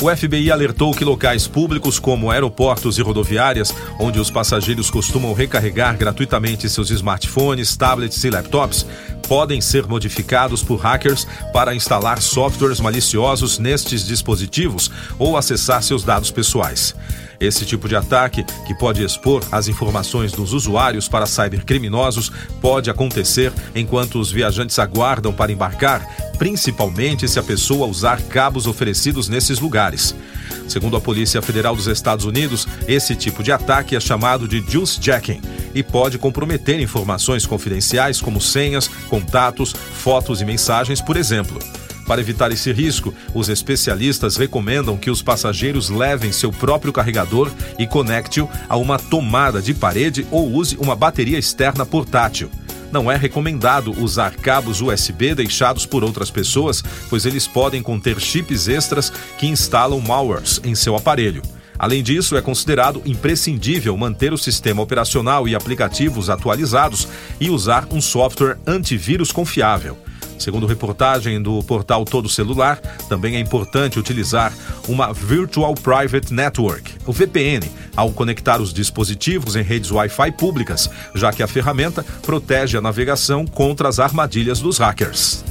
O FBI alertou que locais públicos como aeroportos e rodoviárias, onde os passageiros costumam recarregar gratuitamente seus smartphones, tablets e laptops, podem ser modificados por hackers para instalar softwares maliciosos nestes dispositivos ou acessar seus dados pessoais. Esse tipo de ataque, que pode expor as informações dos usuários para cybercriminosos, pode acontecer enquanto os viajantes aguardam para embarcar, principalmente se a pessoa usar cabos oferecidos nesses lugares. Segundo a Polícia Federal dos Estados Unidos, esse tipo de ataque é chamado de juice jacking e pode comprometer informações confidenciais como senhas, contatos, fotos e mensagens, por exemplo. Para evitar esse risco, os especialistas recomendam que os passageiros levem seu próprio carregador e conecte-o a uma tomada de parede ou use uma bateria externa portátil. Não é recomendado usar cabos USB deixados por outras pessoas, pois eles podem conter chips extras que instalam malwares em seu aparelho. Além disso, é considerado imprescindível manter o sistema operacional e aplicativos atualizados e usar um software antivírus confiável. Segundo reportagem do portal Todo Celular, também é importante utilizar uma Virtual Private Network, o VPN, ao conectar os dispositivos em redes Wi-Fi públicas, já que a ferramenta protege a navegação contra as armadilhas dos hackers.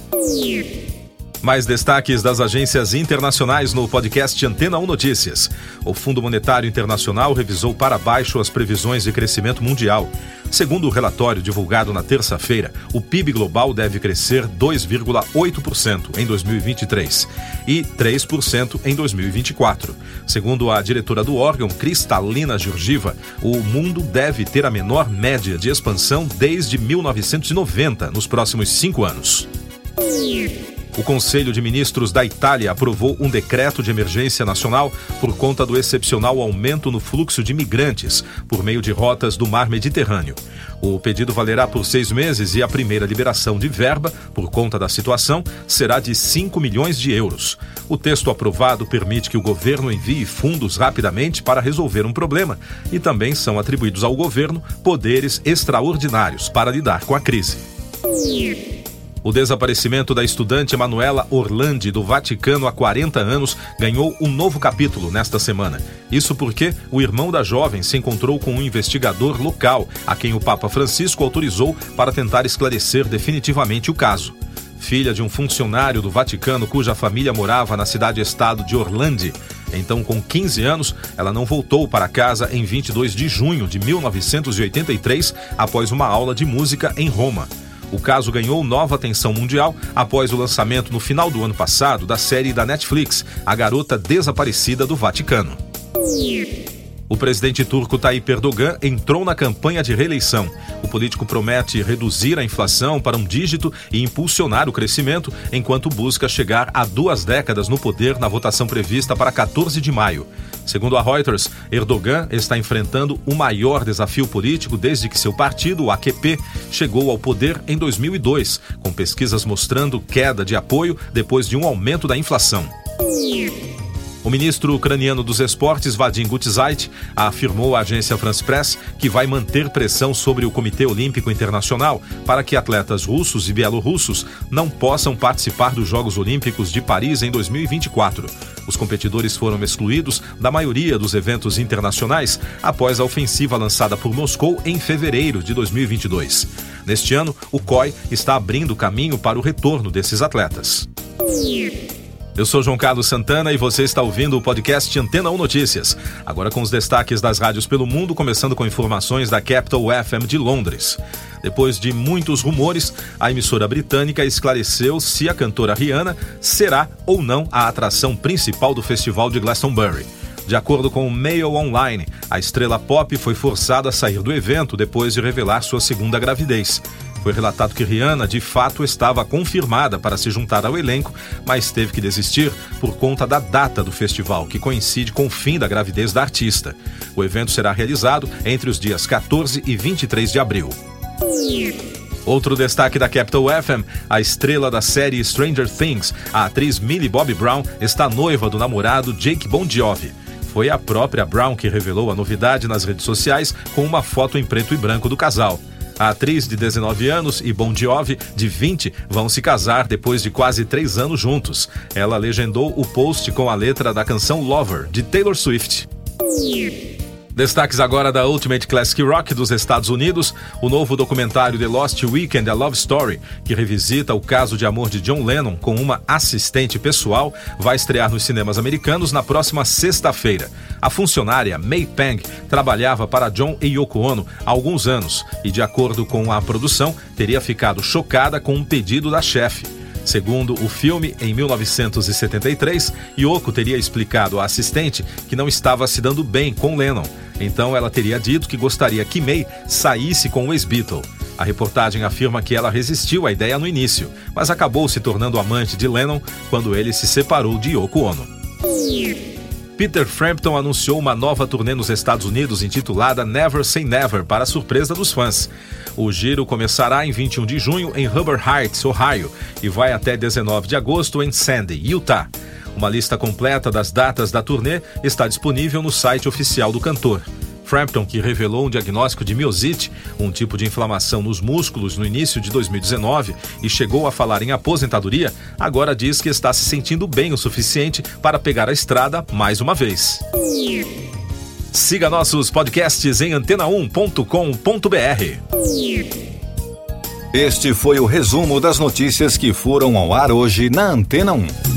Mais destaques das agências internacionais no podcast Antena 1 Notícias. O Fundo Monetário Internacional revisou para baixo as previsões de crescimento mundial. Segundo o relatório divulgado na terça-feira, o PIB global deve crescer 2,8% em 2023 e 3% em 2024. Segundo a diretora do órgão, Cristalina Georgiva, o mundo deve ter a menor média de expansão desde 1990 nos próximos cinco anos. O Conselho de Ministros da Itália aprovou um decreto de emergência nacional por conta do excepcional aumento no fluxo de migrantes por meio de rotas do mar Mediterrâneo. O pedido valerá por seis meses e a primeira liberação de verba, por conta da situação, será de 5 milhões de euros. O texto aprovado permite que o governo envie fundos rapidamente para resolver um problema e também são atribuídos ao governo poderes extraordinários para lidar com a crise. O desaparecimento da estudante Manuela Orlandi do Vaticano há 40 anos ganhou um novo capítulo nesta semana. Isso porque o irmão da jovem se encontrou com um investigador local, a quem o Papa Francisco autorizou para tentar esclarecer definitivamente o caso. Filha de um funcionário do Vaticano cuja família morava na cidade-estado de Orlandi, então, com 15 anos, ela não voltou para casa em 22 de junho de 1983, após uma aula de música em Roma. O caso ganhou nova atenção mundial após o lançamento no final do ano passado da série da Netflix, A Garota Desaparecida do Vaticano. O presidente turco Tayyip Erdogan entrou na campanha de reeleição. O político promete reduzir a inflação para um dígito e impulsionar o crescimento, enquanto busca chegar a duas décadas no poder na votação prevista para 14 de maio. Segundo a Reuters, Erdogan está enfrentando o maior desafio político desde que seu partido, o AKP, chegou ao poder em 2002, com pesquisas mostrando queda de apoio depois de um aumento da inflação. O ministro ucraniano dos Esportes, Vadim Gutzait, afirmou à agência France Press que vai manter pressão sobre o Comitê Olímpico Internacional para que atletas russos e bielorrussos não possam participar dos Jogos Olímpicos de Paris em 2024. Os competidores foram excluídos da maioria dos eventos internacionais após a ofensiva lançada por Moscou em fevereiro de 2022. Neste ano, o COI está abrindo caminho para o retorno desses atletas. Eu sou João Carlos Santana e você está ouvindo o podcast Antena 1 Notícias. Agora com os destaques das rádios pelo mundo, começando com informações da Capital FM de Londres. Depois de muitos rumores, a emissora britânica esclareceu se a cantora Rihanna será ou não a atração principal do festival de Glastonbury. De acordo com o Mail Online, a estrela pop foi forçada a sair do evento depois de revelar sua segunda gravidez. Foi relatado que Rihanna de fato estava confirmada para se juntar ao elenco, mas teve que desistir por conta da data do festival, que coincide com o fim da gravidez da artista. O evento será realizado entre os dias 14 e 23 de abril. Outro destaque da Capital FM, a estrela da série Stranger Things, a atriz Millie Bobby Brown, está noiva do namorado Jake Bon Jovi. Foi a própria Brown que revelou a novidade nas redes sociais com uma foto em preto e branco do casal. A atriz de 19 anos e Bon Jovi, de 20, vão se casar depois de quase três anos juntos. Ela legendou o post com a letra da canção Lover, de Taylor Swift. Destaques agora da Ultimate Classic Rock dos Estados Unidos, o novo documentário The Lost Weekend, A Love Story, que revisita o caso de amor de John Lennon com uma assistente pessoal, vai estrear nos cinemas americanos na próxima sexta-feira. A funcionária May Pang trabalhava para John e Yoko Ono há alguns anos e, de acordo com a produção, teria ficado chocada com um pedido da chefe. Segundo o filme, em 1973, Yoko teria explicado à assistente que não estava se dando bem com Lennon. Então ela teria dito que gostaria que May saísse com o ex-Beatle. A reportagem afirma que ela resistiu à ideia no início, mas acabou se tornando amante de Lennon quando ele se separou de Yoko Ono. Peter Frampton anunciou uma nova turnê nos Estados Unidos intitulada Never Say Never, para surpresa dos fãs. O giro começará em 21 de junho em Hubbard Heights, Ohio, e vai até 19 de agosto em Sandy, Utah. Uma lista completa das datas da turnê está disponível no site oficial do cantor. Frampton, que revelou um diagnóstico de miosite, um tipo de inflamação nos músculos no início de 2019 e chegou a falar em aposentadoria, agora diz que está se sentindo bem o suficiente para pegar a estrada mais uma vez. Siga nossos podcasts em antena1.com.br. Este foi o resumo das notícias que foram ao ar hoje na Antena 1.